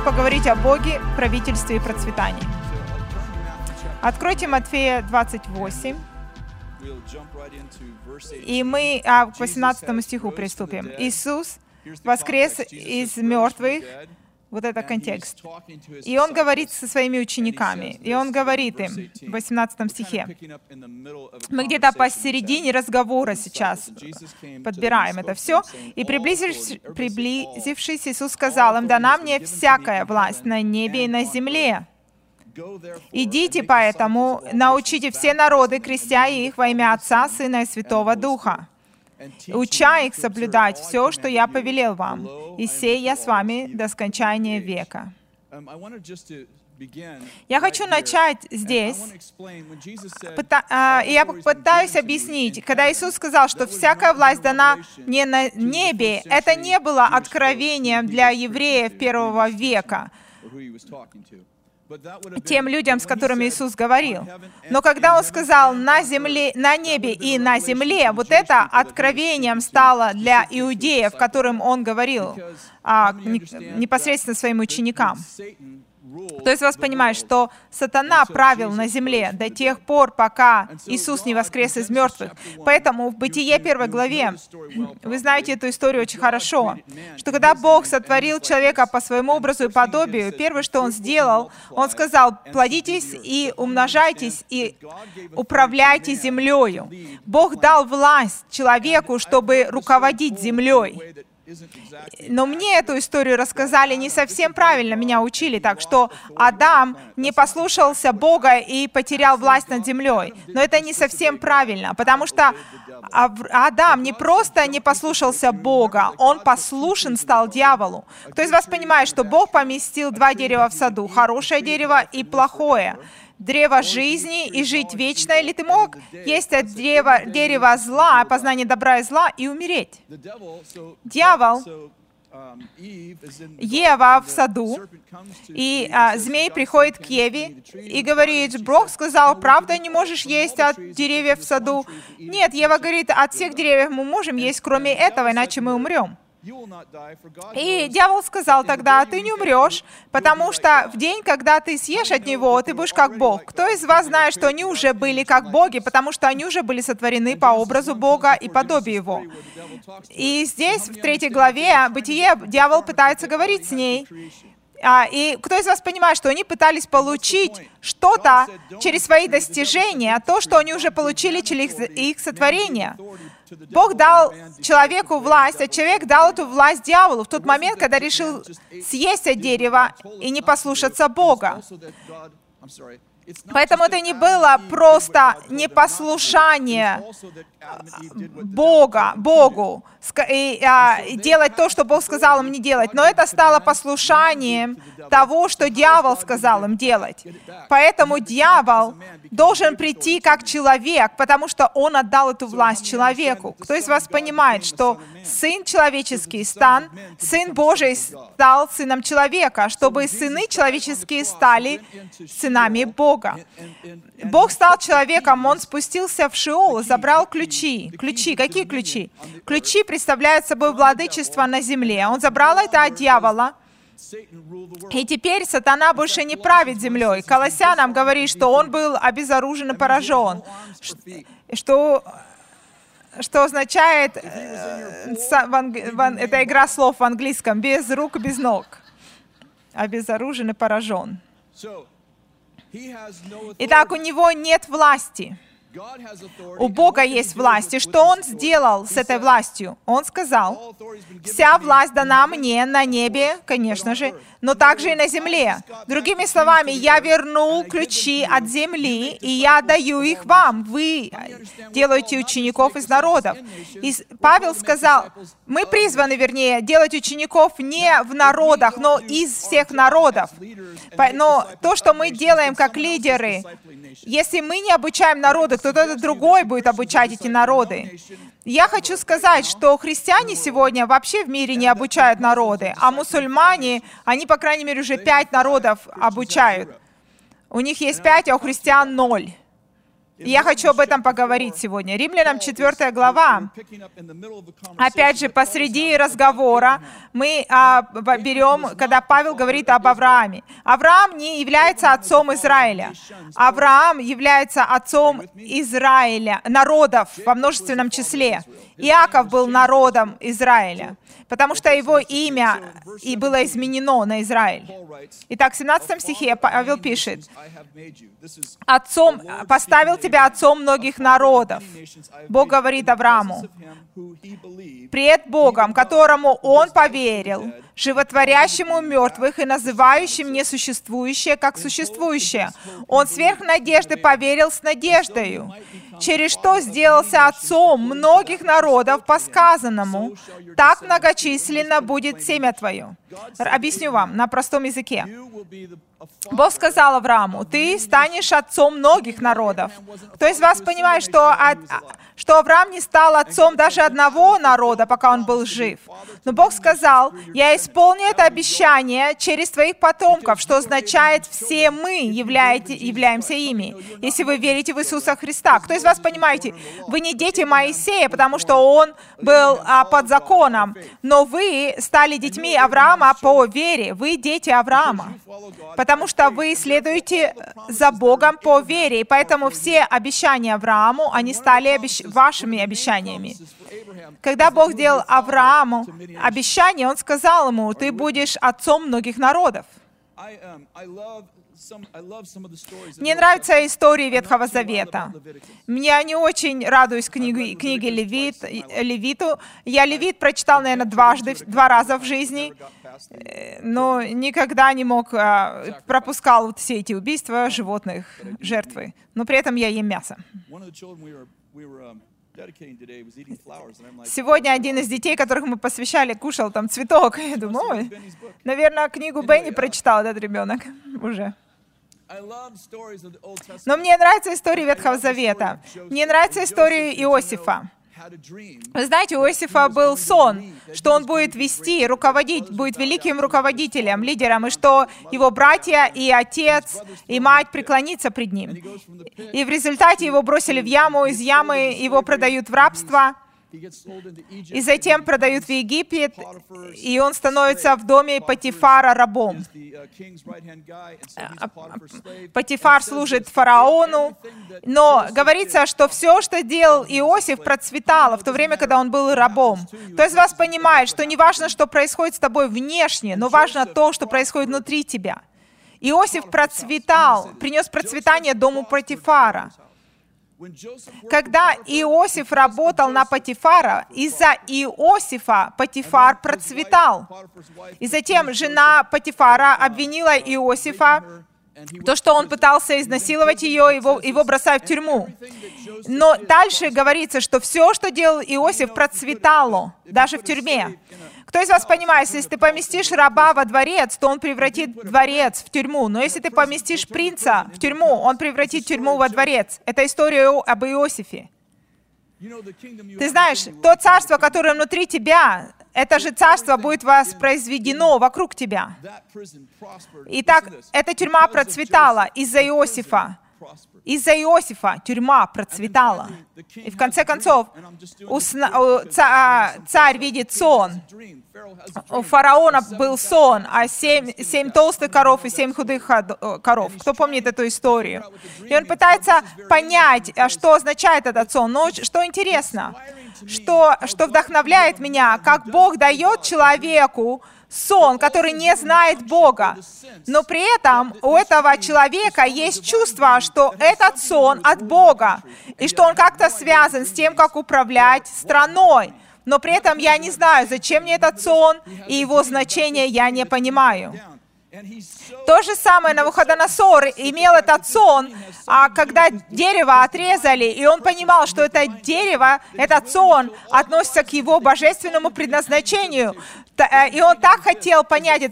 Хочу поговорить о Боге, правительстве и процветании. Откройте Матфея 28, и мы а, к 18 стиху приступим. Иисус воскрес из мертвых, вот это контекст. И он говорит со своими учениками, и он говорит им в 18 стихе. Мы где-то посередине разговора сейчас подбираем это все. И приблизившись, приблизившись, Иисус сказал им, «Дана мне всякая власть на небе и на земле. Идите поэтому, научите все народы, крестя их во имя Отца, Сына и Святого Духа, уча их соблюдать все, что я повелел вам, и сей я с вами до скончания века». Я хочу начать здесь, и я попытаюсь объяснить, когда Иисус сказал, что всякая власть дана не на небе, это не было откровением для евреев первого века тем людям, с которыми Иисус говорил. Но когда Он сказал на, земле, на небе и на земле, вот это откровением стало для иудеев, которым Он говорил а, непосредственно своим ученикам. То есть вас понимает, что сатана правил на земле до тех пор, пока Иисус не воскрес из мертвых. Поэтому в Бытие первой главе, вы знаете эту историю очень хорошо, что когда Бог сотворил человека по своему образу и подобию, первое, что Он сделал, Он сказал, плодитесь и умножайтесь, и управляйте землею. Бог дал власть человеку, чтобы руководить землей. Но мне эту историю рассказали не совсем правильно, меня учили так, что Адам не послушался Бога и потерял власть над землей. Но это не совсем правильно, потому что Адам не просто не послушался Бога, он послушен стал дьяволу. Кто из вас понимает, что Бог поместил два дерева в саду, хорошее дерево и плохое? Древо жизни и жить вечно, или ты мог есть от древа, дерева зла, познание добра и зла, и умереть. Дьявол, Ева в саду, и а, змей приходит к Еве и говорит, Бог сказал, правда не можешь есть от деревьев в саду? Нет, Ева говорит, от всех деревьев мы можем есть, кроме этого, иначе мы умрем. И дьявол сказал тогда, ты не умрешь, потому что в день, когда ты съешь от него, ты будешь как Бог. Кто из вас знает, что они уже были как боги, потому что они уже были сотворены по образу Бога и подобию Его? И здесь, в третьей главе Бытие, дьявол пытается говорить с ней. А, и кто из вас понимает, что они пытались получить что-то через свои достижения, то, что они уже получили через их сотворение? Бог дал человеку власть, а человек дал эту власть дьяволу в тот момент, когда решил съесть от дерева и не послушаться Бога. Поэтому это не было просто непослушание Бога, Богу, и, а, делать то, что Бог сказал им не делать. Но это стало послушанием того, что дьявол сказал им делать. Поэтому дьявол должен прийти как человек, потому что он отдал эту власть человеку. Кто из вас понимает, что Сын человеческий стан, Сын Божий стал Сыном человека, чтобы сыны человеческие стали сынами Бога. Бог стал человеком, Он спустился в Шиол, забрал ключи. Ключи, какие ключи? Ключи представляют собой владычество на земле. Он забрал это от дьявола, и теперь сатана больше не правит землей. Колоссянам говорит, что он был обезоружен и поражен, что что означает, э, это игра слов в английском, без рук, без ног. Обезоружен и поражен. Итак, у него нет власти. У Бога есть власть. И что Он сделал с этой властью? Он сказал, «Вся власть дана мне на небе, конечно же, но также и на земле. Другими словами, я вернул ключи от земли, и я даю их вам. Вы делаете учеников из народов». И Павел сказал, мы призваны, вернее, делать учеников не в народах, но из всех народов. Но то, что мы делаем как лидеры, если мы не обучаем народы, кто-то другой будет обучать эти народы. Я хочу сказать, что христиане сегодня вообще в мире не обучают народы, а мусульмане, они, по крайней мере, уже пять народов обучают. У них есть пять, а у христиан ноль. Я хочу об этом поговорить сегодня. Римлянам 4 глава. Опять же, посреди разговора мы а, берем, когда Павел говорит об Аврааме. Авраам не является отцом Израиля. Авраам является отцом Израиля, народов во множественном числе. Иаков был народом Израиля, потому что его имя и было изменено на Израиль. Итак, в 17 стихе Павел пишет, «Отцом, поставил тебя отцом многих народов». Бог говорит Аврааму, «Пред Богом, которому он поверил, животворящему мертвых и называющим несуществующее как существующее. Он сверх надежды поверил с надеждою, через что сделался отцом многих народов по сказанному, так многочисленно будет семя твое. Объясню вам на простом языке. Бог сказал Аврааму, ты станешь отцом многих народов. Кто из вас понимает, что, что Авраам не стал отцом даже одного народа, пока он был жив? Но Бог сказал, я исполню это обещание через твоих потомков, что означает, все мы являете, являемся ими, если вы верите в Иисуса Христа. Кто из вас понимаете, вы не дети Моисея, потому что он был а, под законом, но вы стали детьми Авраама по вере. Вы дети Авраама потому что вы следуете за Богом по вере, и поэтому все обещания Аврааму, они стали обещ... вашими обещаниями. Когда Бог делал Аврааму обещание, Он сказал ему, ты будешь отцом многих народов. Мне нравятся истории Ветхого Завета. Меня не очень радуюсь книге, книге Левит, Левиту. Я Левит прочитал, наверное, дважды, два раза в жизни, э, но никогда не мог, а, пропускал вот все эти убийства животных, жертвы. Но при этом я ем мясо. Сегодня один из детей, которых мы посвящали, кушал там цветок. Я думаю, наверное, книгу Бенни прочитал этот ребенок уже. Но мне нравится история Ветхого Завета. Мне нравится история Иосифа. Вы знаете, у Иосифа был сон, что он будет вести, руководить, будет великим руководителем, лидером, и что его братья и отец и мать преклонятся пред ним. И в результате его бросили в яму, из ямы его продают в рабство. И затем продают в Египет, и он становится в доме Патифара рабом. Патифар служит фараону, но говорится, что все, что делал Иосиф, процветало в то время, когда он был рабом. Кто из вас понимает, что не важно, что происходит с тобой внешне, но важно то, что происходит внутри тебя. Иосиф процветал, принес процветание дому Патифара. Когда Иосиф работал на Патифара, из-за Иосифа Патифар процветал. И затем жена Патифара обвинила Иосифа то, что он пытался изнасиловать ее, его, его бросают в тюрьму. Но дальше говорится, что все, что делал Иосиф, процветало, даже в тюрьме. Кто из вас понимает, если ты поместишь раба во дворец, то он превратит дворец в тюрьму. Но если ты поместишь принца в тюрьму, он превратит тюрьму во дворец. Это история об Иосифе. Ты знаешь, то царство, которое внутри тебя, это же царство будет воспроизведено вокруг тебя. Итак, эта тюрьма процветала из-за Иосифа. Из-за Иосифа тюрьма процветала. И в конце концов, царь видит сон. У фараона был сон, а семь, семь толстых коров и семь худых коров. Кто помнит эту историю? И он пытается понять, а что означает этот сон. Но что интересно, что, что вдохновляет меня, как Бог дает человеку сон, который не знает Бога. Но при этом у этого человека есть чувство, что этот сон от Бога, и что он как-то связан с тем, как управлять страной. Но при этом я не знаю, зачем мне этот сон, и его значение я не понимаю. То же самое Навуходоносор имел этот сон, а когда дерево отрезали, и он понимал, что это дерево, этот сон относится к его божественному предназначению. Э, и он так хотел понять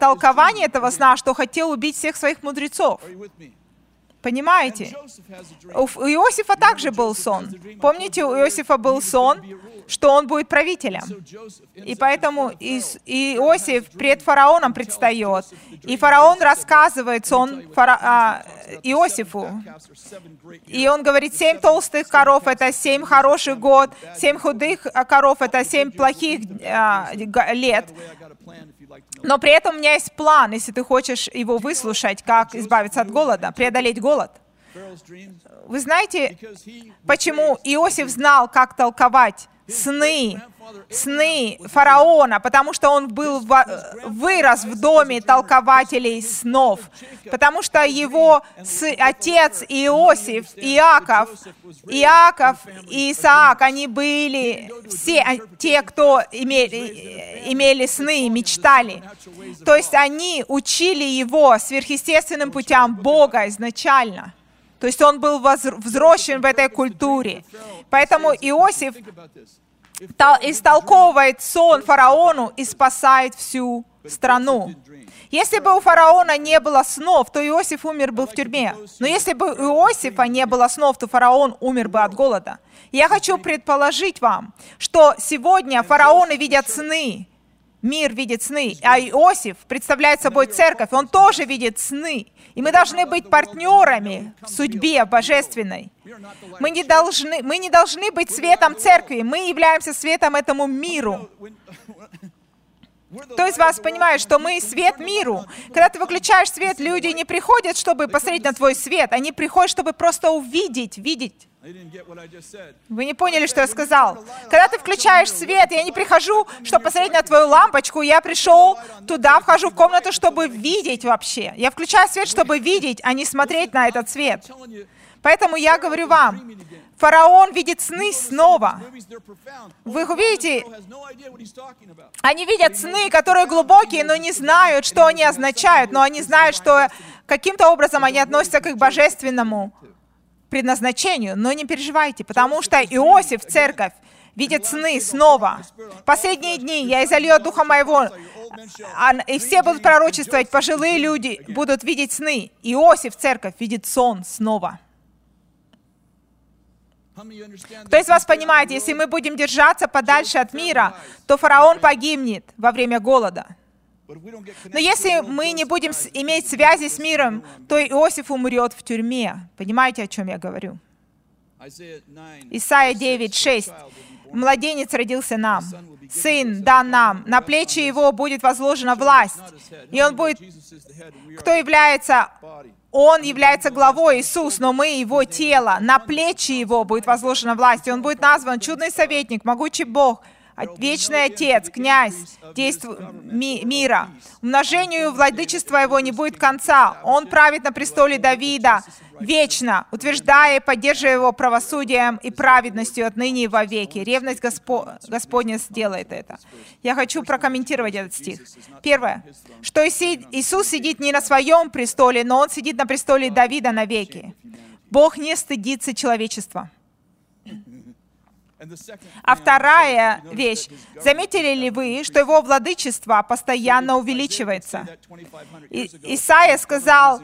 толкование этого сна, что хотел убить всех своих мудрецов. Понимаете? У Иосифа также был сон. Помните, у Иосифа был сон, что он будет правителем. И поэтому Иосиф пред фараоном предстает. И фараон рассказывает сон фара... а, Иосифу. И он говорит, семь толстых коров — это семь хороших год, семь худых коров — это семь плохих а, лет. Но при этом у меня есть план, если ты хочешь его выслушать, как избавиться от голода, преодолеть голод. Вы знаете, почему Иосиф знал, как толковать сны, сны фараона, потому что он был вырос в доме толкователей снов, потому что его отец Иосиф, Иаков, Иаков и Исаак, они были все те, кто имели, имели сны, мечтали. То есть они учили его сверхъестественным путям Бога изначально. То есть он был взросшен в этой культуре. Поэтому Иосиф истолковывает сон фараону и спасает всю страну. Если бы у фараона не было снов, то Иосиф умер бы в тюрьме. Но если бы у Иосифа не было снов, то фараон умер бы от голода. Я хочу предположить вам, что сегодня фараоны видят сны, мир видит сны, а Иосиф представляет собой церковь, он тоже видит сны. И мы должны быть партнерами в судьбе божественной. Мы не должны, мы не должны быть светом церкви, мы являемся светом этому миру. Кто из вас понимает, что мы свет миру? Когда ты выключаешь свет, люди не приходят, чтобы посмотреть на твой свет, они приходят, чтобы просто увидеть, видеть. Вы не поняли, что я сказал. Когда ты включаешь свет, я не прихожу, чтобы посмотреть на твою лампочку, я пришел туда, вхожу в комнату, чтобы видеть вообще. Я включаю свет, чтобы видеть, а не смотреть на этот свет. Поэтому я говорю вам, фараон видит сны снова. Вы видите, они видят сны, которые глубокие, но не знают, что они означают, но они знают, что каким-то образом они относятся к их божественному предназначению, но не переживайте, потому что Иосиф, церковь, видит сны снова. Последние дни я изолью от Духа Моего, а, и все будут пророчествовать, пожилые люди будут видеть сны. Иосиф, церковь, видит сон снова. Кто из вас понимает, если мы будем держаться подальше от мира, то фараон погибнет во время голода. Но если мы не будем иметь связи с миром, то Иосиф умрет в тюрьме. Понимаете, о чем я говорю? Исайя 9, 6. «Младенец родился нам, сын дан нам, на плечи его будет возложена власть». И он будет... Кто является... Он является главой Иисус, но мы его тело. На плечи его будет возложена власть. И он будет назван чудный советник, могучий Бог, Вечный Отец, князь действу... ми... мира. Умножению владычества его не будет конца. Он правит на престоле Давида вечно, утверждая и поддерживая его правосудием и праведностью отныне и вовеки. Ревность Госпо... Господня сделает это. Я хочу прокомментировать этот стих. Первое, что Иисус сидит не на своем престоле, но Он сидит на престоле Давида навеки. Бог не стыдится человечества. А вторая вещь. Заметили ли вы, что его владычество постоянно увеличивается? И, Исаия сказал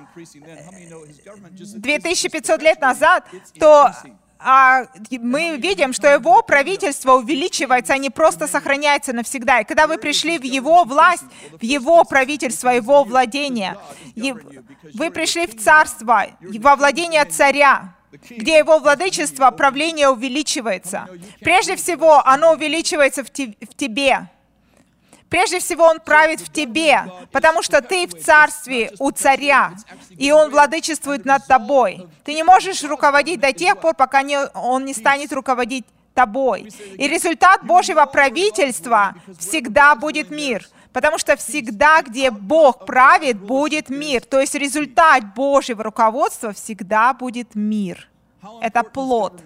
2500 лет назад, то а мы видим, что его правительство увеличивается, а не просто сохраняется навсегда. И когда вы пришли в его власть, в его правительство, его владение, вы пришли в царство, во владение царя, где его владычество, правление увеличивается. Прежде всего, оно увеличивается в, те, в тебе. Прежде всего, Он правит в тебе, потому что ты в царстве у царя, и Он владычествует над тобой. Ты не можешь руководить до тех пор, пока не, Он не станет руководить тобой. И результат Божьего правительства всегда будет мир. Потому что всегда, где Бог правит, будет мир. То есть результат Божьего руководства всегда будет мир. Это плод.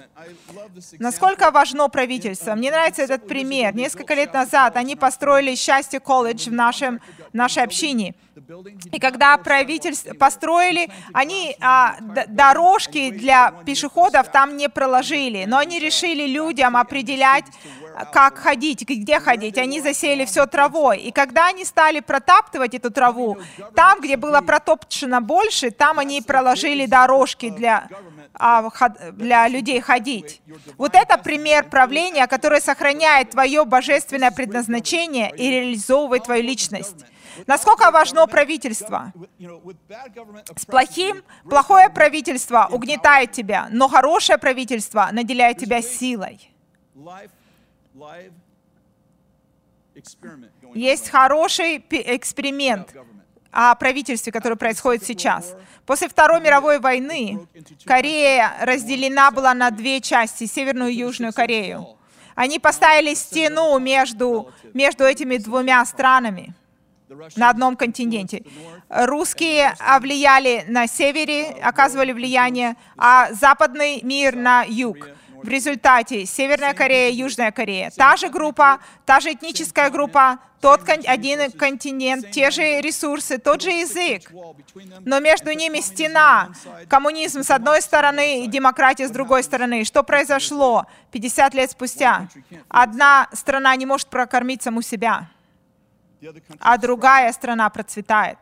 Насколько важно правительство? Мне нравится этот пример. Несколько лет назад они построили «Счастье колледж» в нашем, нашей общине. И когда правительство построили, они а, дорожки для пешеходов там не проложили, но они решили людям определять как ходить, где ходить. Они засеяли все травой. И когда они стали протаптывать эту траву, там, где было протоптано больше, там они проложили дорожки для, а, для людей ходить. Вот это пример правления, которое сохраняет твое божественное предназначение и реализовывает твою личность. Насколько важно правительство? С плохим, плохое правительство угнетает тебя, но хорошее правительство наделяет тебя силой. Есть хороший эксперимент о правительстве, который происходит сейчас. После Второй мировой войны Корея разделена была на две части, Северную и Южную Корею. Они поставили стену между, между этими двумя странами на одном континенте. Русские влияли на севере, оказывали влияние, а западный мир на юг. В результате Северная Корея, Южная Корея. Та же группа, та же этническая группа, тот один континент, те же ресурсы, тот же язык. Но между ними стена. Коммунизм с одной стороны и демократия с другой стороны. Что произошло 50 лет спустя? Одна страна не может прокормить саму себя а другая страна процветает.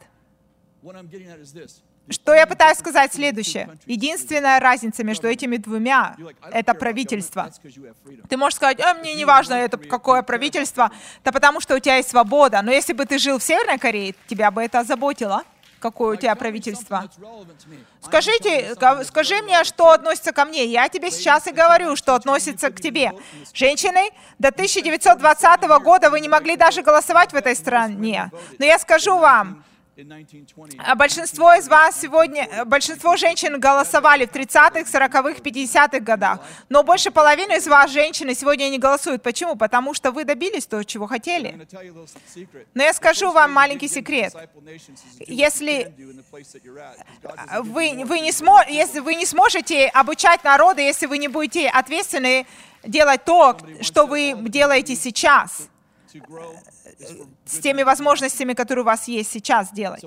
Что я пытаюсь сказать следующее. Единственная разница между этими двумя — это правительство. Ты можешь сказать, а, мне не важно, это какое правительство, да потому что у тебя есть свобода. Но если бы ты жил в Северной Корее, тебя бы это озаботило какое у тебя правительство. Скажите, скажи мне, что относится ко мне. Я тебе сейчас и говорю, что относится к тебе. Женщины, до 1920 года вы не могли даже голосовать в этой стране. Но я скажу вам, большинство из вас сегодня, большинство женщин голосовали в 30-х, 40-х, 50-х годах, но больше половины из вас, женщины, сегодня не голосуют. Почему? Потому что вы добились того, чего хотели. Но я скажу вам маленький секрет. Если вы, вы, не, смо, если вы не сможете обучать народы, если вы не будете ответственны делать то, что вы делаете сейчас, с теми возможностями, которые у вас есть сейчас делать.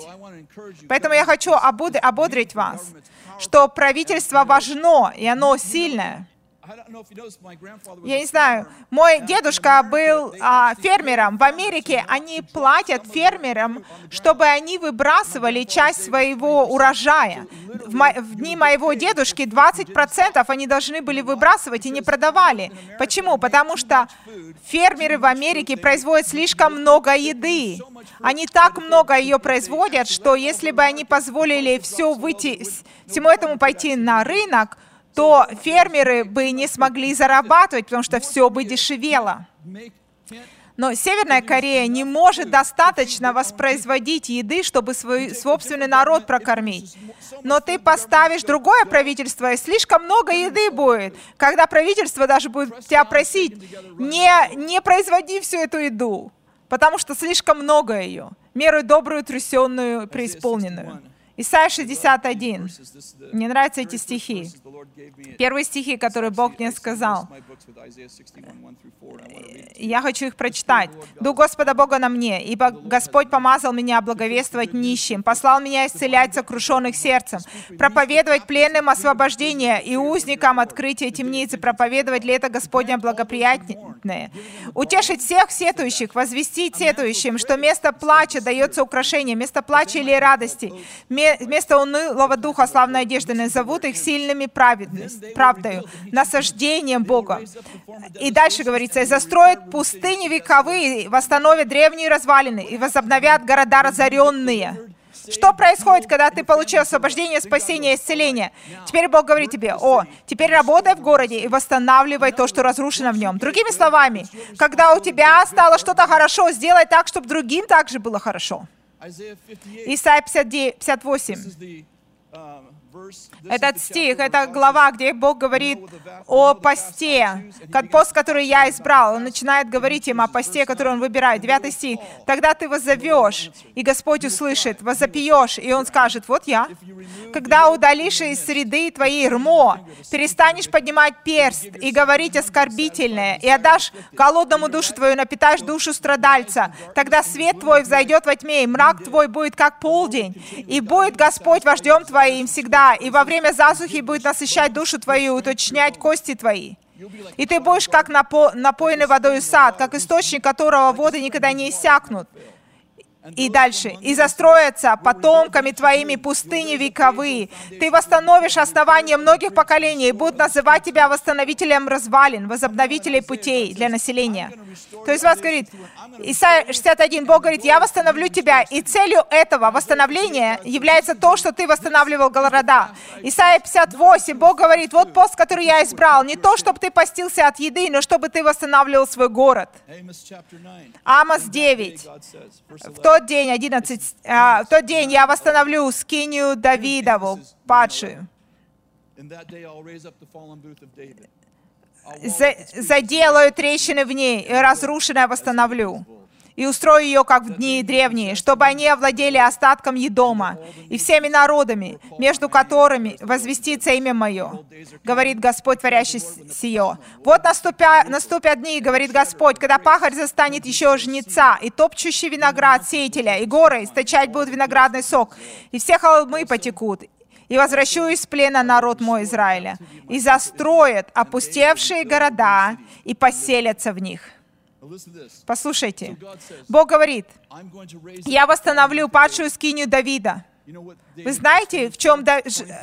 Поэтому я хочу ободрить вас, что правительство важно, и оно сильное. Я не знаю, мой дедушка был а, фермером. В Америке они платят фермерам, чтобы они выбрасывали часть своего урожая. В, мо- в дни моего дедушки 20% они должны были выбрасывать и не продавали. Почему? Потому что фермеры в Америке производят слишком много еды. Они так много ее производят, что если бы они позволили все выйти, всему этому пойти на рынок, то фермеры бы не смогли зарабатывать, потому что все бы дешевело. Но Северная Корея не может достаточно воспроизводить еды, чтобы свой собственный народ прокормить. Но ты поставишь другое правительство, и слишком много еды будет. Когда правительство даже будет тебя просить, не, не производи всю эту еду, потому что слишком много ее. Меру добрую, трясенную, преисполненную. Исайя 61. Мне нравятся эти стихи. Первые стихи, которые Бог мне сказал. Я хочу их прочитать. «Дух Господа Бога на мне, ибо Господь помазал меня благовествовать нищим, послал меня исцелять сокрушенных сердцем, проповедовать пленным освобождение и узникам открытие темницы, проповедовать лето Господня благоприятное, утешить всех сетующих, возвестить сетующим, что место плача дается украшение, место плача или радости, вместо унылого духа славной одежды назовут их сильными правдою, насаждением Бога. И дальше говорится, и застроят пустыни вековые, восстановят древние развалины и возобновят города разоренные. Что происходит, когда ты получил освобождение, спасение, исцеление? Теперь Бог говорит тебе, о, теперь работай в городе и восстанавливай то, что разрушено в нем. Другими словами, когда у тебя стало что-то хорошо, сделай так, чтобы другим также было хорошо. Исайя 58. Этот стих, это глава, где Бог говорит о посте, пост, который я избрал. Он начинает говорить им о посте, который он выбирает. Девятый стих. «Тогда ты воззовешь, и Господь услышит, возопьешь, и Он скажет, вот я. Когда удалишь из среды твоей рмо, перестанешь поднимать перст и говорить оскорбительное, и отдашь голодному душу твою, напитаешь душу страдальца, тогда свет твой взойдет во тьме, и мрак твой будет как полдень, и будет Господь вождем твоим всегда, и во время засухи будет насыщать душу твою, уточнять кости твои. И ты будешь как напо- напоенный водой сад, как источник которого воды никогда не иссякнут. И дальше. «И застроятся потомками твоими пустыни вековые. Ты восстановишь основание многих поколений и будут называть тебя восстановителем развалин, возобновителей путей для населения». То есть вас говорит, Исайя 61, Бог говорит, «Я восстановлю тебя». И целью этого восстановления является то, что ты восстанавливал города. Исайя 58, Бог говорит, «Вот пост, который я избрал, не то, чтобы ты постился от еды, но чтобы ты восстанавливал свой город». Амос 9. В тот день, 11, а, в тот день я восстановлю скинию Давидову, падшую. За, заделаю трещины в ней, и разрушенное восстановлю. И устрою ее, как в дни древние, чтобы они овладели остатком Едома и всеми народами, между которыми возвестится имя мое, говорит Господь, творящий сие. Вот наступя, наступят дни, говорит Господь, когда пахарь застанет еще жнеца, и топчущий виноград сеятеля, и горы источать будут виноградный сок, и все холмы потекут, и возвращу из плена народ мой Израиля, и застроят опустевшие города, и поселятся в них. Послушайте, Бог говорит, я восстановлю падшую скинию Давида. Вы знаете, в чем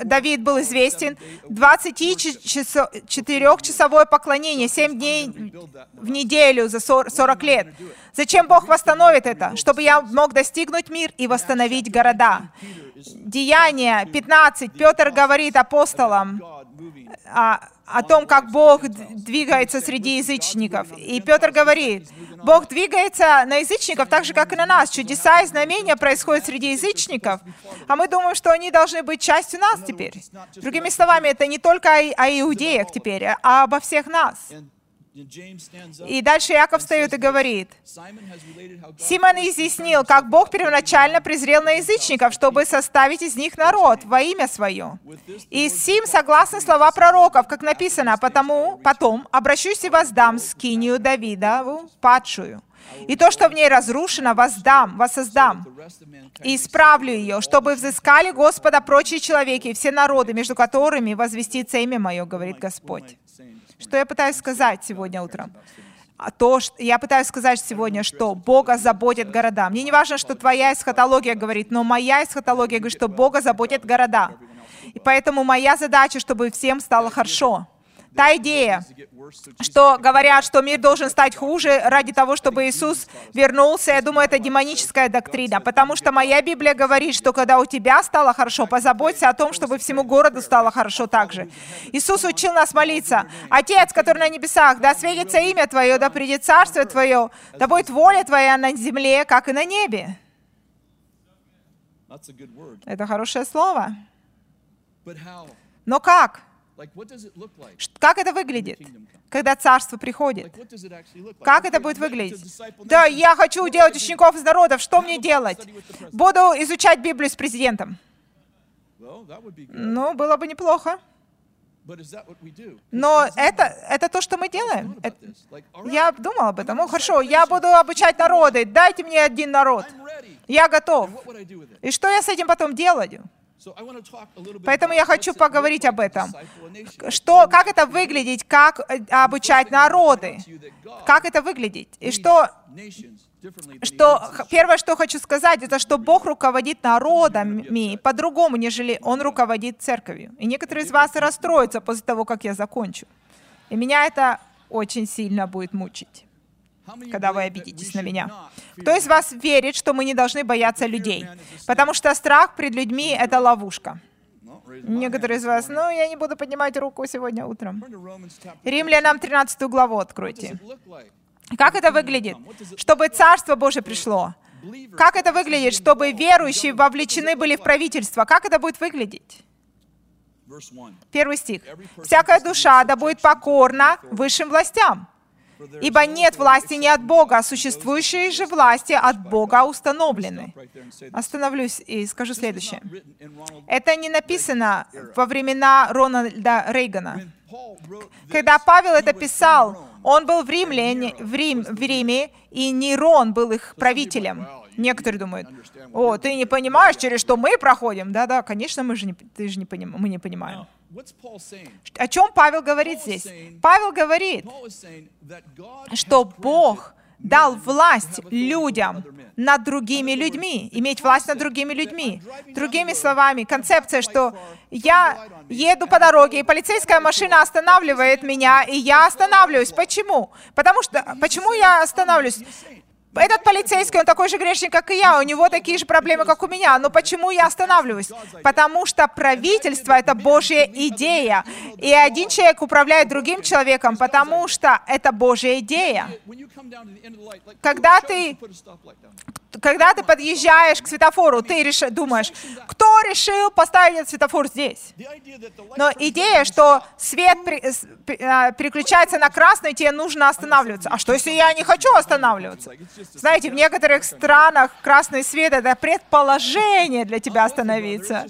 Давид был известен? 24-часовое поклонение, 7 дней в неделю за 40 лет. Зачем Бог восстановит это? Чтобы я мог достигнуть мир и восстановить города. Деяние 15. Петр говорит апостолам, о, том, как Бог двигается среди язычников. И Петр говорит, Бог двигается на язычников так же, как и на нас. Чудеса и знамения происходят среди язычников, а мы думаем, что они должны быть частью нас теперь. Другими словами, это не только о иудеях теперь, а обо всех нас. И дальше Яков встает и говорит, Симон изъяснил, как Бог первоначально презрел на язычников, чтобы составить из них народ во имя свое. И сим согласны слова пророков, как написано, потому потом обращусь и воздам скинию Давидову падшую. И то, что в ней разрушено, воздам, воссоздам. И исправлю ее, чтобы взыскали Господа прочие человеки и все народы, между которыми возвестится имя Мое, говорит Господь. Что я пытаюсь сказать сегодня утром? А то, что я пытаюсь сказать сегодня, что Бога заботит города. Мне не важно, что твоя эсхатология говорит, но моя эсхатология говорит, что Бога заботит города. И поэтому моя задача, чтобы всем стало хорошо. Та идея, что говорят, что мир должен стать хуже ради того, чтобы Иисус вернулся, я думаю, это демоническая доктрина, потому что моя Библия говорит, что когда у тебя стало хорошо, позаботься о том, чтобы всему городу стало хорошо также. Иисус учил нас молиться. Отец, который на небесах, да светится имя Твое, да придет царство Твое, да будет воля Твоя на земле, как и на небе. Это хорошее слово. Но как? Как это выглядит, когда царство приходит? Как это будет выглядеть? Да, я хочу делать учеников из народов. Что мне делать? Буду изучать Библию с президентом. Ну, было бы неплохо. Но это, это то, что мы делаем. Это, я думал об этом. Ну, хорошо, я буду обучать народы. Дайте мне один народ. Я готов. И что я с этим потом делаю? Поэтому я хочу поговорить об этом. Что, как это выглядит, как э, обучать народы, как это выглядит. И что, что первое, что хочу сказать, это что Бог руководит народами по-другому, нежели Он руководит церковью. И некоторые из вас расстроятся после того, как я закончу. И меня это очень сильно будет мучить когда вы обидитесь на меня. Кто из вас верит, что мы не должны бояться людей? Потому что страх пред людьми — это ловушка. Некоторые из вас, ну, я не буду поднимать руку сегодня утром. Римлянам 13 главу откройте. Как это выглядит? Чтобы Царство Божие пришло. Как это выглядит, чтобы верующие вовлечены были в правительство? Как это будет выглядеть? Первый стих. «Всякая душа да будет покорна высшим властям, Ибо нет власти не от Бога, а существующие же власти от Бога установлены. Остановлюсь и скажу следующее. Это не написано во времена Рональда Рейгана. Когда Павел это писал, он был в, Римле, в, Рим, в Риме, и Нерон был их правителем. Некоторые думают, о, ты не понимаешь, через что мы проходим? Да-да, конечно, мы же не, ты же не поним, мы не понимаем. О чем Павел говорит здесь? Павел говорит, что Бог дал власть людям над другими людьми, иметь власть над другими людьми. Другими словами, концепция, что я еду по дороге, и полицейская машина останавливает меня, и я останавливаюсь. Почему? Потому что, почему я останавливаюсь? Этот полицейский, он такой же грешник, как и я, у него такие же проблемы, как у меня. Но почему я останавливаюсь? Потому что правительство — это Божья идея. И один человек управляет другим человеком, потому что это Божья идея. Когда ты когда ты подъезжаешь к светофору, ты реш... думаешь, кто решил поставить этот светофор здесь? Но идея, что свет при... А, переключается на красный, тебе нужно останавливаться. А что, если я не хочу останавливаться? Знаете, в некоторых странах красный свет — это предположение для тебя остановиться.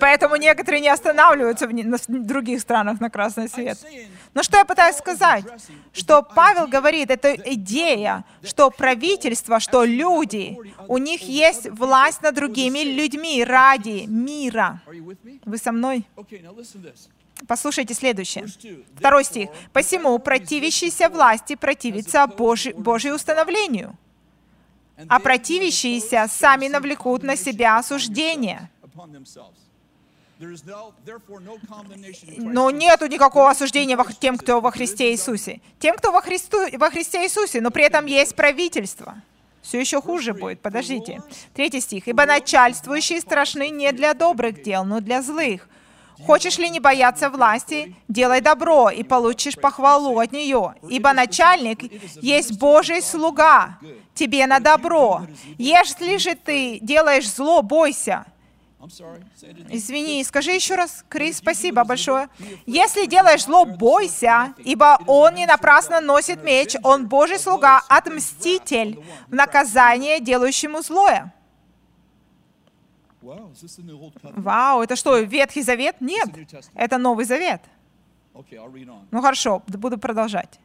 Поэтому некоторые не останавливаются в, в других странах на красный свет. Но что я пытаюсь сказать? Что Павел говорит, это идея, что правительство, что люди, у них есть власть над другими людьми ради мира. Вы со мной? Послушайте следующее. Второй стих. «Посему противящийся власти противится Божи, Божьему установлению, а противящиеся сами навлекут на себя осуждение». Но нету никакого осуждения тем, кто во Христе Иисусе. Тем, кто во, Христу, во Христе Иисусе, но при этом есть правительство. Все еще хуже будет. Подождите. Третий стих. «Ибо начальствующие страшны не для добрых дел, но для злых. Хочешь ли не бояться власти, делай добро, и получишь похвалу от нее. Ибо начальник есть Божий слуга, тебе на добро. Если же ты делаешь зло, бойся, Извини, скажи еще раз, Крис, спасибо большое. Если делаешь зло, бойся, ибо он не напрасно носит меч, он Божий слуга, отмститель в наказание делающему злое. Вау, это что, Ветхий Завет? Нет, это Новый Завет. Ну хорошо, буду продолжать.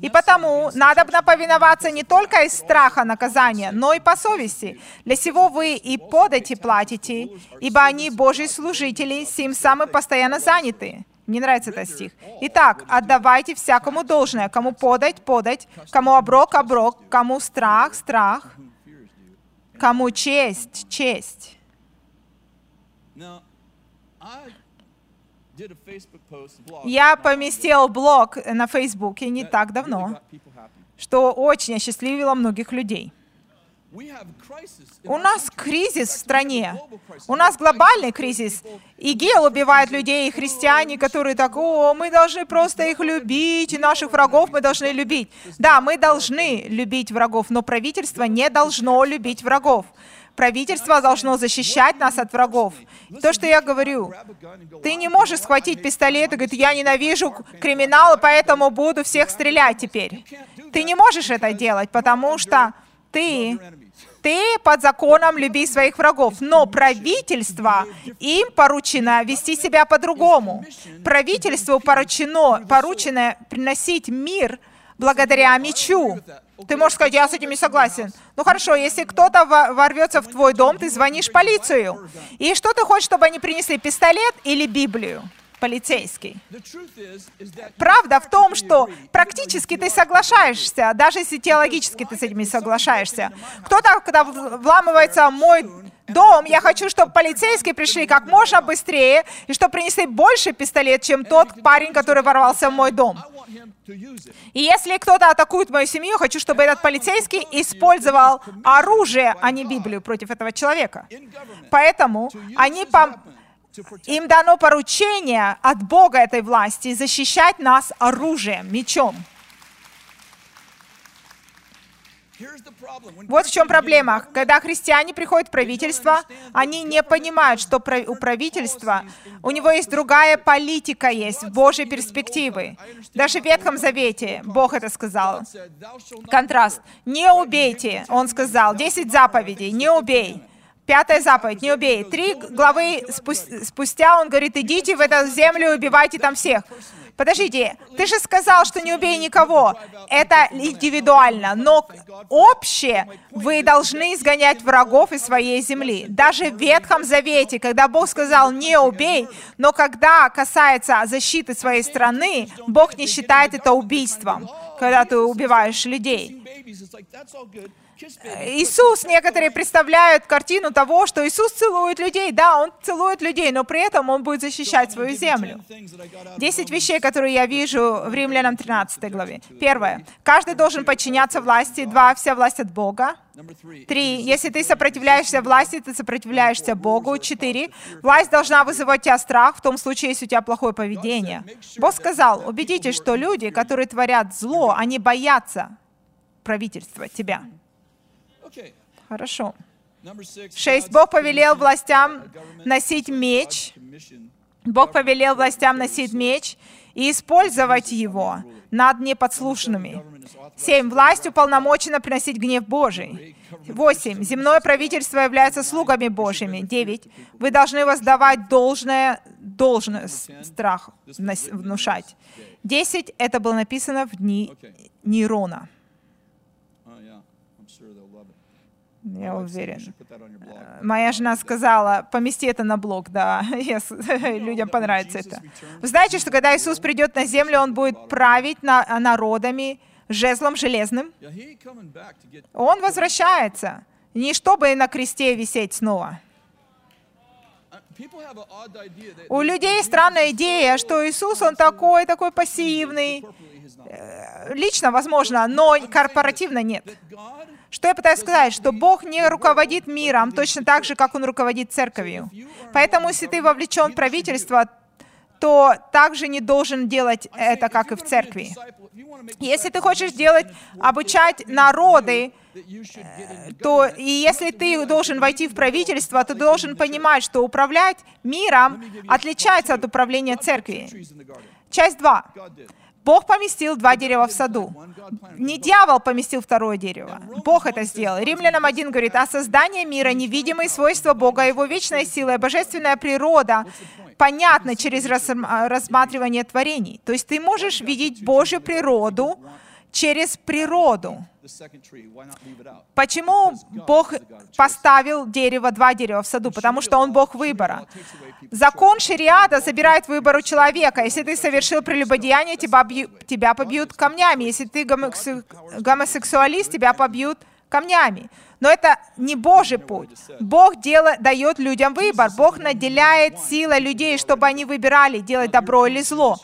И потому надо повиноваться не только из страха наказания, но и по совести. Для сего вы и подати платите, ибо они Божьи служители, сим самым постоянно заняты. Мне нравится этот стих. Итак, отдавайте всякому должное, кому подать, подать, кому оброк, оброк, кому страх, страх, кому честь, честь. Я поместил блог на Фейсбуке не так давно, что очень осчастливило многих людей. У нас кризис в стране. У нас глобальный кризис. ИГИЛ убивает людей, и христиане, которые так, о, мы должны просто их любить, и наших врагов мы должны любить. Да, мы должны любить врагов, но правительство не должно любить врагов. Правительство должно защищать нас от врагов. То, что я говорю, ты не можешь схватить пистолет и говорить, я ненавижу криминал, поэтому буду всех стрелять теперь. Ты не можешь это делать, потому что ты ты под законом люби своих врагов, но правительство, им поручено вести себя по-другому. Правительству поручено, поручено приносить мир благодаря мечу. Ты можешь сказать, я с этим не согласен. Ну хорошо, если кто-то ворвется в твой дом, ты звонишь полицию. И что ты хочешь, чтобы они принесли, пистолет или Библию? Полицейский. Правда в том, что практически ты соглашаешься, даже если теологически ты с этим не соглашаешься. Кто-то, когда вламывается в мой дом, я хочу, чтобы полицейские пришли как можно быстрее, и чтобы принесли больше пистолет, чем тот парень, который ворвался в мой дом. И если кто-то атакует мою семью, хочу, чтобы этот полицейский использовал оружие, а не Библию против этого человека. Поэтому они пом... им дано поручение от Бога этой власти защищать нас оружием, мечом. Вот в чем проблема. Когда христиане приходят в правительство, они не понимают, что у правительства, у него есть другая политика, есть Божьей перспективы. Даже в Ветхом Завете Бог это сказал. Контраст. Не убейте, он сказал. Десять заповедей. Не убей. Пятая заповедь, не убей. Три главы спустя он говорит, идите в эту землю убивайте там всех. Подождите, ты же сказал, что не убей никого. Это индивидуально, но общее вы должны изгонять врагов из своей земли. Даже в Ветхом Завете, когда Бог сказал «не убей», но когда касается защиты своей страны, Бог не считает это убийством, когда ты убиваешь людей. Иисус, некоторые представляют картину того, что Иисус целует людей. Да, Он целует людей, но при этом Он будет защищать свою землю. Десять вещей, которые я вижу в Римлянам 13 главе. Первое. Каждый должен подчиняться власти. Два. Вся власть от Бога. Три. Если ты сопротивляешься власти, ты сопротивляешься Богу. Четыре. Власть должна вызывать у тебя страх, в том случае, если у тебя плохое поведение. Бог сказал, убедитесь, что люди, которые творят зло, они боятся правительства, тебя. Хорошо. Шесть. Бог повелел властям носить меч. Бог повелел властям носить меч и использовать его над неподслушными. Семь. Власть уполномочена приносить гнев Божий. Восемь. Земное правительство является слугами Божьими. Девять. Вы должны воздавать должное, должное страх внушать. Десять. Это было написано в дни Нейрона. Я уверен. Э, моя жена сказала, помести это на блог, да, yes. людям понравится это. Вы знаете, что когда Иисус придет на землю, Он будет править на, народами жезлом железным? Он возвращается, не чтобы на кресте висеть снова. У людей странная идея, что Иисус, Он такой, такой пассивный. Э, лично, возможно, но корпоративно нет. Что я пытаюсь сказать? Что Бог не руководит миром точно так же, как Он руководит церковью. Поэтому, если ты вовлечен в правительство, то также не должен делать это, как и в церкви. Если ты хочешь делать, обучать народы, э, то и если ты должен войти в правительство, то должен понимать, что управлять миром отличается от управления церкви. Часть 2. Бог поместил два дерева в саду. Не дьявол поместил второе дерево. Бог это сделал. Римлянам 1 говорит, а создание мира, невидимые свойства Бога, Его вечная сила и божественная природа понятны через рассматривание творений. То есть ты можешь видеть Божью природу через природу. Почему Бог поставил дерево, два дерева в саду? Потому что Он Бог выбора. Закон шариата забирает выбор у человека. Если ты совершил прелюбодеяние, тебя, бью, тебя побьют камнями. Если ты гомосексуалист, тебя побьют камнями. Но это не Божий путь. Бог делает, дает людям выбор. Бог наделяет силой людей, чтобы они выбирали, делать добро или зло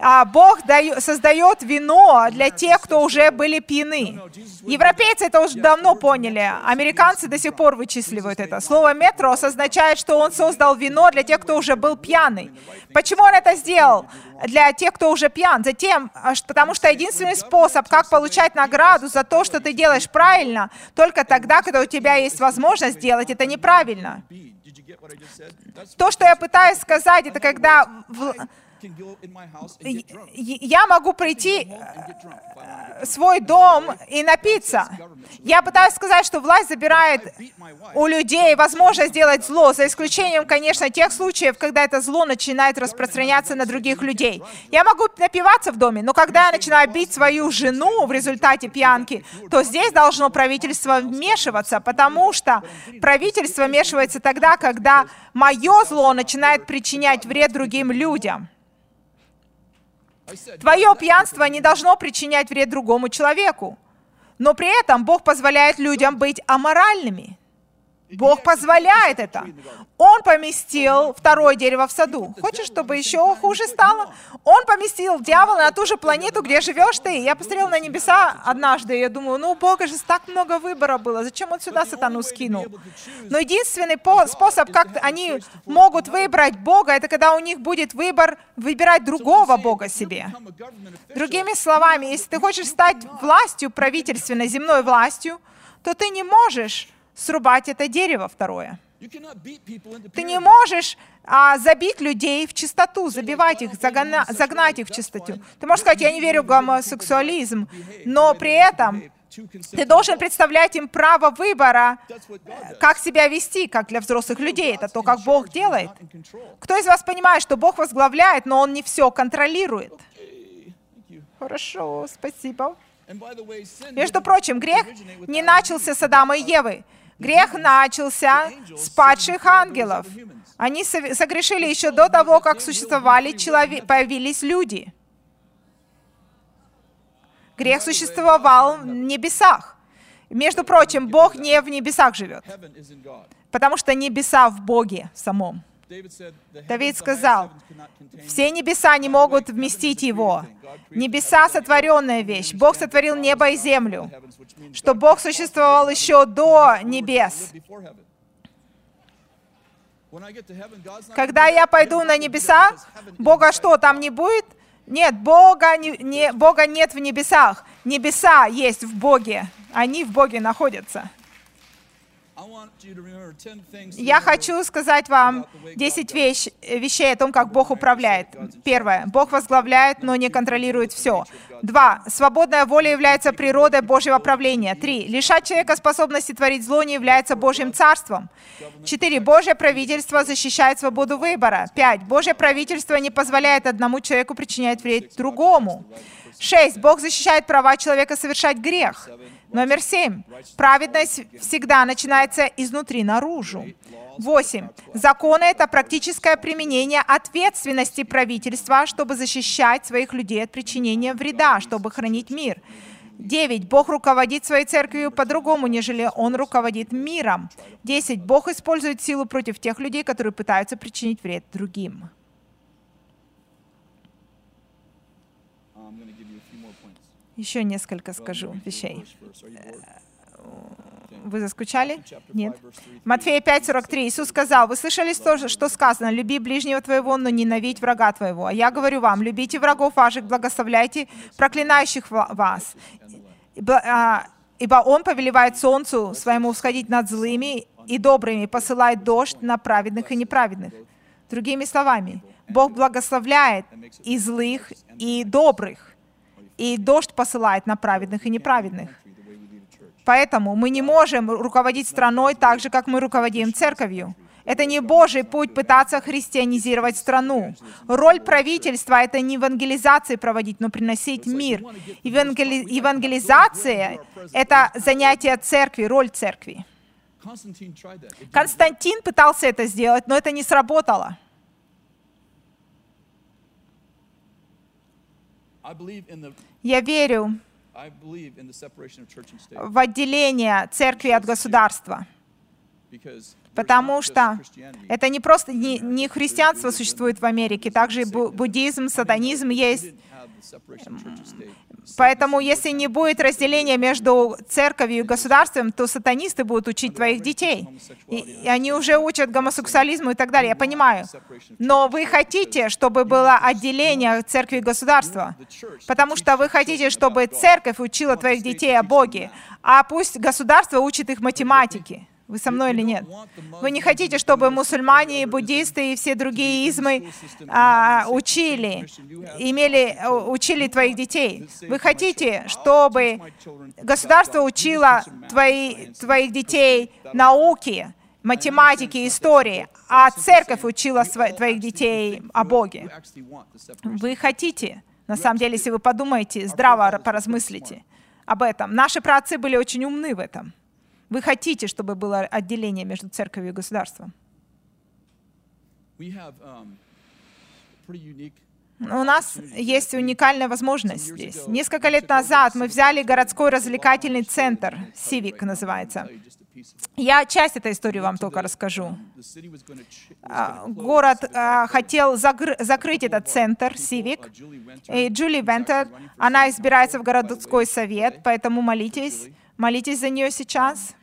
а Бог дает, создает вино для тех, кто уже были пьяны. Европейцы это уже давно поняли. Американцы до сих пор вычисливают это. Слово «метрос» означает, что он создал вино для тех, кто уже был пьяный. Почему он это сделал? Для тех, кто уже пьян. Затем, а, потому что единственный способ, как получать награду за то, что ты делаешь правильно, только тогда, когда у тебя есть возможность сделать это неправильно. То, что я пытаюсь сказать, это когда я могу прийти в свой дом и напиться. Я пытаюсь сказать, что власть забирает у людей возможность сделать зло, за исключением, конечно, тех случаев, когда это зло начинает распространяться на других людей. Я могу напиваться в доме, но когда я начинаю бить свою жену в результате пьянки, то здесь должно правительство вмешиваться, потому что правительство вмешивается тогда, когда мое зло начинает причинять вред другим людям. Твое пьянство не должно причинять вред другому человеку. Но при этом Бог позволяет людям быть аморальными. Бог позволяет это. Он поместил второе дерево в саду. Хочешь, чтобы еще хуже стало? Он поместил дьявола на ту же планету, где живешь ты. Я посмотрел на небеса однажды, и я думаю, ну, у Бога же так много выбора было. Зачем он сюда сатану скинул? Но единственный способ, как они могут выбрать Бога, это когда у них будет выбор выбирать другого Бога себе. Другими словами, если ты хочешь стать властью правительственной, земной властью, то ты не можешь срубать это дерево второе. Ты не можешь а, забить людей в чистоту, забивать их, загона, загнать их в чистоту. Ты можешь сказать, я не верю в гомосексуализм, но при этом Ты должен представлять им право выбора, как себя вести, как для взрослых людей. Это то, как Бог делает. Кто из вас понимает, что Бог возглавляет, но Он не все контролирует? Хорошо, спасибо. Между прочим, грех не начался с Адама и Евы. Грех начался с падших ангелов. Они согрешили еще до того, как существовали человек, появились люди. Грех существовал в небесах. Между прочим, Бог не в небесах живет, потому что небеса в Боге самом. Давид сказал, все небеса не могут вместить его. Небеса — сотворенная вещь. Бог сотворил небо и землю, что Бог существовал еще до небес. Когда я пойду на небеса, Бога что, там не будет? Нет, Бога, не, не, Бога нет в небесах. Небеса есть в Боге. Они в Боге находятся. Я хочу сказать вам 10 вещ, вещей о том, как Бог управляет. Первое. Бог возглавляет, но не контролирует все. Два. Свободная воля является природой Божьего правления. Три. Лишать человека способности творить зло не является Божьим царством. Четыре. Божье правительство защищает свободу выбора. Пять. Божье правительство не позволяет одному человеку причинять вред другому. Шесть. Бог защищает права человека совершать грех. Номер семь. Праведность всегда начинается изнутри наружу. Восемь. Законы — это практическое применение ответственности правительства, чтобы защищать своих людей от причинения вреда, чтобы хранить мир. Девять. Бог руководит своей церковью по-другому, нежели Он руководит миром. Десять. Бог использует силу против тех людей, которые пытаются причинить вред другим. Еще несколько скажу вещей. Вы заскучали? Нет. Матфея 5:43. Иисус сказал, вы слышали, что сказано, люби ближнего твоего, но ненавидь врага твоего. А я говорю вам, любите врагов ваших, благословляйте проклинающих вас. А, ибо Он повелевает солнцу своему всходить над злыми и добрыми, посылает дождь на праведных и неправедных. Другими словами, Бог благословляет и злых, и добрых и дождь посылает на праведных и неправедных. Поэтому мы не можем руководить страной так же, как мы руководим церковью. Это не Божий путь пытаться христианизировать страну. Роль правительства — это не евангелизации проводить, но приносить мир. Евангели... Евангелизация — это занятие церкви, роль церкви. Константин пытался это сделать, но это не сработало. Я верю в отделение церкви от государства, потому что это не просто не, не христианство существует в Америке, также и буддизм, сатанизм есть. Поэтому, если не будет разделения между церковью и государством, то сатанисты будут учить твоих детей. И, и они уже учат гомосексуализму и так далее, я понимаю. Но вы хотите, чтобы было отделение церкви и государства, потому что вы хотите, чтобы церковь учила твоих детей о Боге, а пусть государство учит их математике. Вы со мной или нет? Вы не хотите, чтобы мусульмане, буддисты и все другие измы а, учили, имели, учили твоих детей. Вы хотите, чтобы государство учило твои, твоих детей науке, математике, истории, а церковь учила сво- твоих детей о Боге. Вы хотите, на самом деле, если вы подумаете, здраво поразмыслите об этом. Наши праотцы были очень умны в этом. Вы хотите, чтобы было отделение между церковью и государством? Um, у нас есть уникальная возможность здесь. Несколько лет назад мы взяли городской развлекательный центр, Civic называется. Я часть этой истории вам только расскажу. А, город а, хотел закрыть этот центр, Civic, и Джули Вентер, она избирается в городской совет, поэтому молитесь, молитесь за нее сейчас.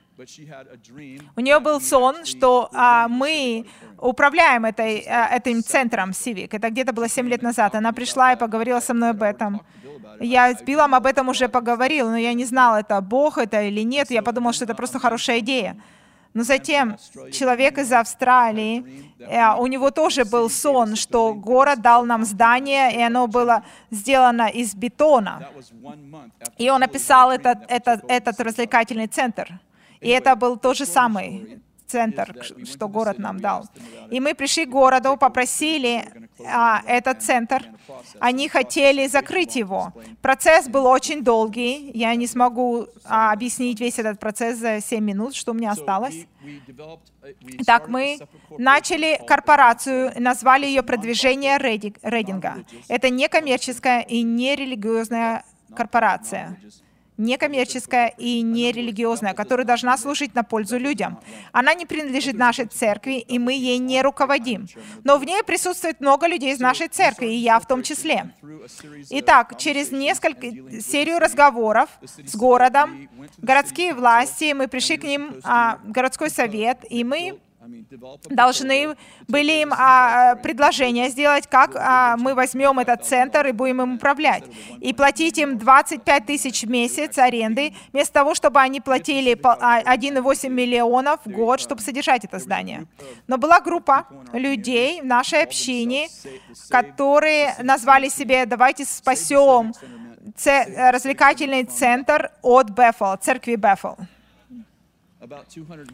У нее был сон, что а, мы управляем этой, а, этим центром Civic. Это где-то было 7 лет назад. Она пришла и поговорила со мной об этом. Я с Биллом об этом уже поговорил, но я не знал, это Бог это или нет. Я подумал, что это просто хорошая идея. Но затем человек из Австралии, э, у него тоже был сон, что город дал нам здание, и оно было сделано из бетона. И он описал этот, этот, этот развлекательный центр. И это был тот же самый центр, что город нам дал. И мы пришли к городу, попросили а, этот центр. Они хотели закрыть его. Процесс был очень долгий. Я не смогу а, объяснить весь этот процесс за 7 минут, что у меня осталось. Так, мы начали корпорацию, назвали ее «Продвижение Рейдинга». Это не коммерческая и не религиозная корпорация некоммерческая и нерелигиозная, которая должна служить на пользу людям. Она не принадлежит нашей церкви, и мы ей не руководим. Но в ней присутствует много людей из нашей церкви, и я в том числе. Итак, через несколько серию разговоров с городом, городские власти, мы пришли к ним, а, городской совет, и мы должны были им а, предложение сделать, как а, мы возьмем этот центр и будем им управлять. И платить им 25 тысяч в месяц аренды, вместо того, чтобы они платили 1,8 а, миллионов в год, чтобы содержать это здание. Но была группа людей в нашей общине, которые назвали себе «давайте спасем развлекательный центр от Бефел, церкви Бефел».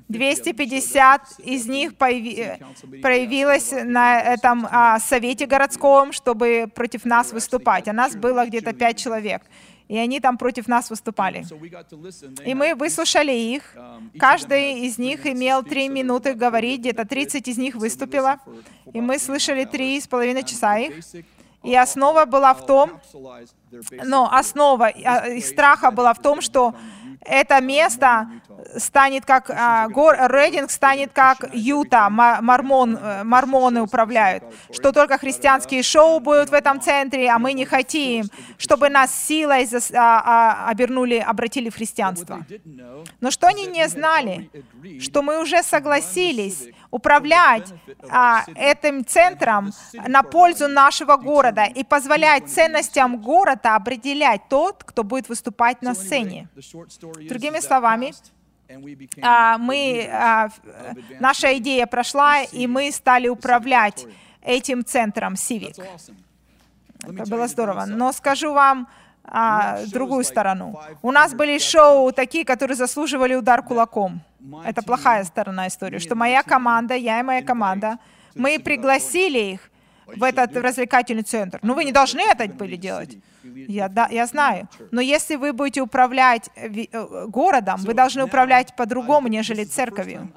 250 из них проявилось на этом а, совете городском, чтобы против нас выступать. А нас было где-то пять человек. И они там против нас выступали. И мы выслушали их. Каждый из них имел три минуты говорить, где-то 30 из них выступило. И мы слышали три с половиной часа их. И основа была в том, но основа а, их страха была в том, что это место станет как, а, гор, Рейдинг станет как Юта, мормон, э, мормоны управляют, что только христианские шоу будут в этом центре, а мы не хотим, чтобы нас силой зас, а, а, обернули, обратили в христианство. Но что они не знали? Что мы уже согласились управлять а, этим центром на пользу нашего города и позволять ценностям города определять тот, кто будет выступать на сцене. Другими словами, а, мы, а, наша идея прошла, и мы стали управлять этим центром Civic. Это было здорово. Но скажу вам а, другую сторону. У нас были шоу такие, которые заслуживали удар кулаком. Это плохая сторона истории, что моя команда, я и моя команда, мы пригласили их в этот развлекательный центр. Но вы не должны это были делать. Я, да, я знаю. Но если вы будете управлять э, городом, вы должны управлять по-другому, нежели церковью.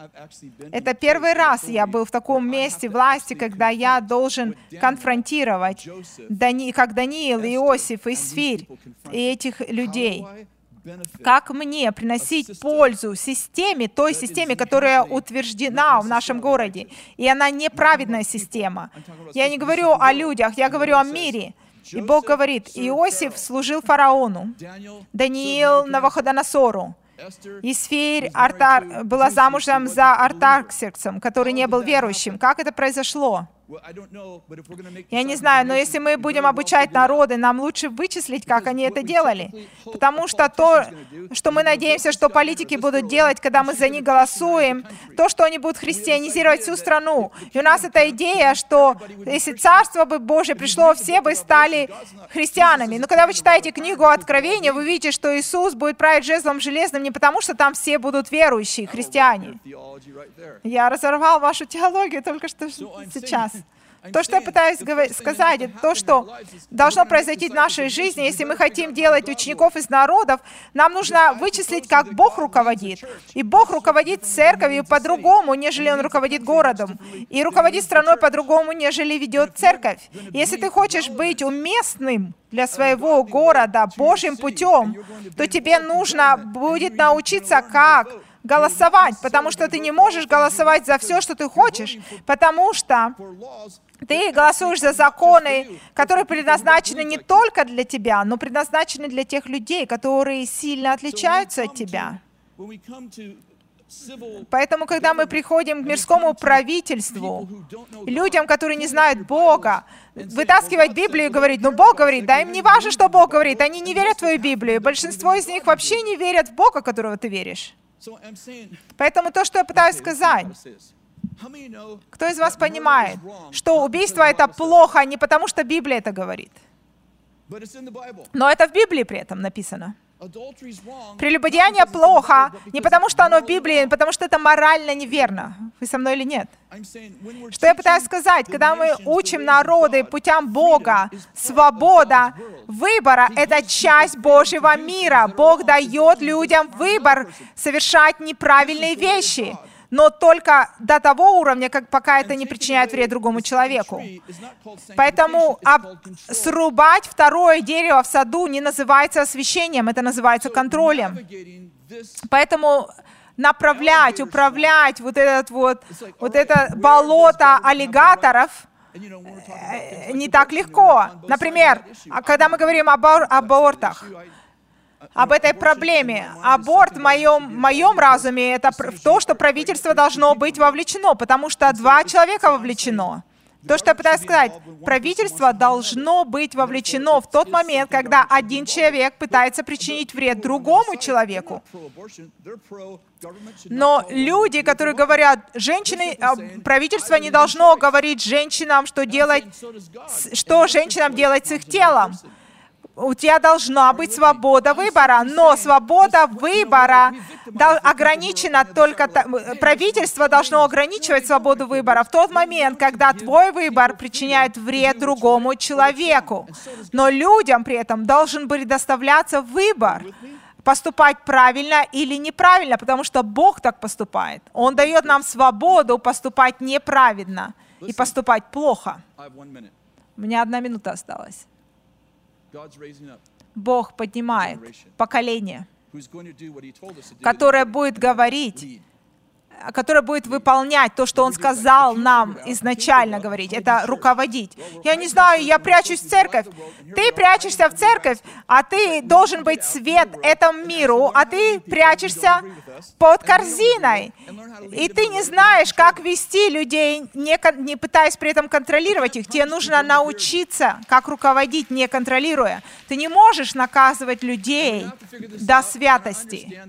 Это первый раз я был в таком месте власти, когда я должен конфронтировать, Дани, как Даниил, Иосиф, Исфирь и этих людей. Как мне приносить пользу системе, той системе, которая утверждена в нашем городе? И она неправедная система. Я не говорю о людях, я говорю о мире. И Бог говорит, Иосиф служил фараону, Даниил Навуходоносору, Исфирь Артар, была замужем за Артаксерксом, который не был верующим. Как это произошло? Я не знаю, но если мы будем обучать народы, нам лучше вычислить, как они это делали. Потому что то, что мы надеемся, что политики будут делать, когда мы за них голосуем, то, что они будут христианизировать всю страну. И у нас эта идея, что если Царство бы Божье пришло, все бы стали христианами. Но когда вы читаете книгу Откровения, вы видите, что Иисус будет править жезлом железным не потому, что там все будут верующие, христиане. Я разорвал вашу теологию только что сейчас. То, что я пытаюсь сказать, это то, что должно произойти в нашей жизни, если мы хотим делать учеников из народов, нам нужно вычислить, как Бог руководит. И Бог руководит церковью по-другому, нежели Он руководит городом. И руководит страной по-другому, нежели ведет церковь. Если ты хочешь быть уместным для своего города Божьим путем, то тебе нужно будет научиться, как голосовать, потому что ты не можешь голосовать за все, что ты хочешь, потому что ты голосуешь за законы, которые предназначены не только для тебя, но предназначены для тех людей, которые сильно отличаются от тебя. Поэтому, когда мы приходим к мирскому правительству, людям, которые не знают Бога, вытаскивать Библию и говорить, ну Бог говорит, да им не важно, что Бог говорит, они не верят в твою Библию. Большинство из них вообще не верят в Бога, которого ты веришь. Поэтому то, что я пытаюсь сказать, кто из вас понимает, что убийство это плохо не потому, что Библия это говорит, но это в Библии при этом написано. Прелюбодеяние плохо не потому, что оно в Библии, а потому что это морально неверно. Вы со мной или нет? Что я пытаюсь сказать? Когда мы учим народы путям Бога, свобода выбора — это часть Божьего мира. Бог дает людям выбор совершать неправильные вещи но только до того уровня, как пока это не причиняет вред другому человеку. Поэтому об, срубать второе дерево в саду не называется освещением, это называется контролем. Поэтому направлять, управлять вот этот вот, вот это болото аллигаторов, э, не так легко. Например, когда мы говорим об абортах, об этой проблеме. Аборт в моем, моем разуме — это то, что правительство должно быть вовлечено, потому что два человека вовлечено. То, что я пытаюсь сказать, правительство должно быть вовлечено в тот момент, когда один человек пытается причинить вред другому человеку. Но люди, которые говорят, женщины, а, правительство не должно говорить женщинам, что делать, что женщинам делать с их телом у тебя должна быть свобода выбора, но свобода выбора ограничена только... Правительство должно ограничивать свободу выбора в тот момент, когда твой выбор причиняет вред другому человеку. Но людям при этом должен быть доставляться выбор поступать правильно или неправильно, потому что Бог так поступает. Он дает нам свободу поступать неправильно и поступать плохо. У меня одна минута осталась. Бог поднимает поколение, которое будет говорить которая будет выполнять то, что Он сказал нам изначально говорить, это руководить. Я не знаю, я прячусь в церковь. Ты прячешься в церковь, а ты должен быть свет этому миру, а ты прячешься под корзиной. И ты не знаешь, как вести людей, не, не пытаясь при этом контролировать их. Тебе нужно научиться, как руководить, не контролируя. Ты не можешь наказывать людей до святости.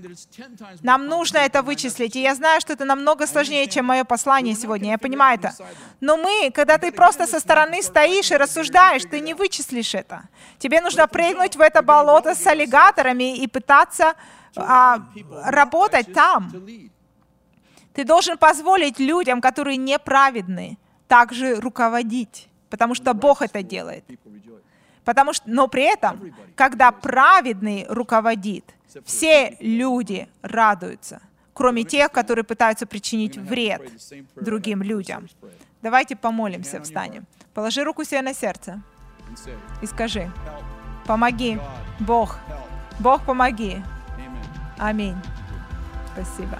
Нам нужно это вычислить. И я знаю, что это намного сложнее, чем мое послание сегодня, я понимаю это. Но мы, когда ты просто со стороны стоишь и рассуждаешь, ты не вычислишь это. Тебе нужно прыгнуть в это болото с аллигаторами и пытаться а, работать там. Ты должен позволить людям, которые неправедны, также руководить, потому что Бог это делает. Потому что, но при этом, когда праведный руководит, все люди радуются кроме тех, которые пытаются причинить вред другим людям. Давайте помолимся, встанем. Положи руку себе на сердце и скажи, помоги, Бог, Бог, помоги. Аминь. Спасибо.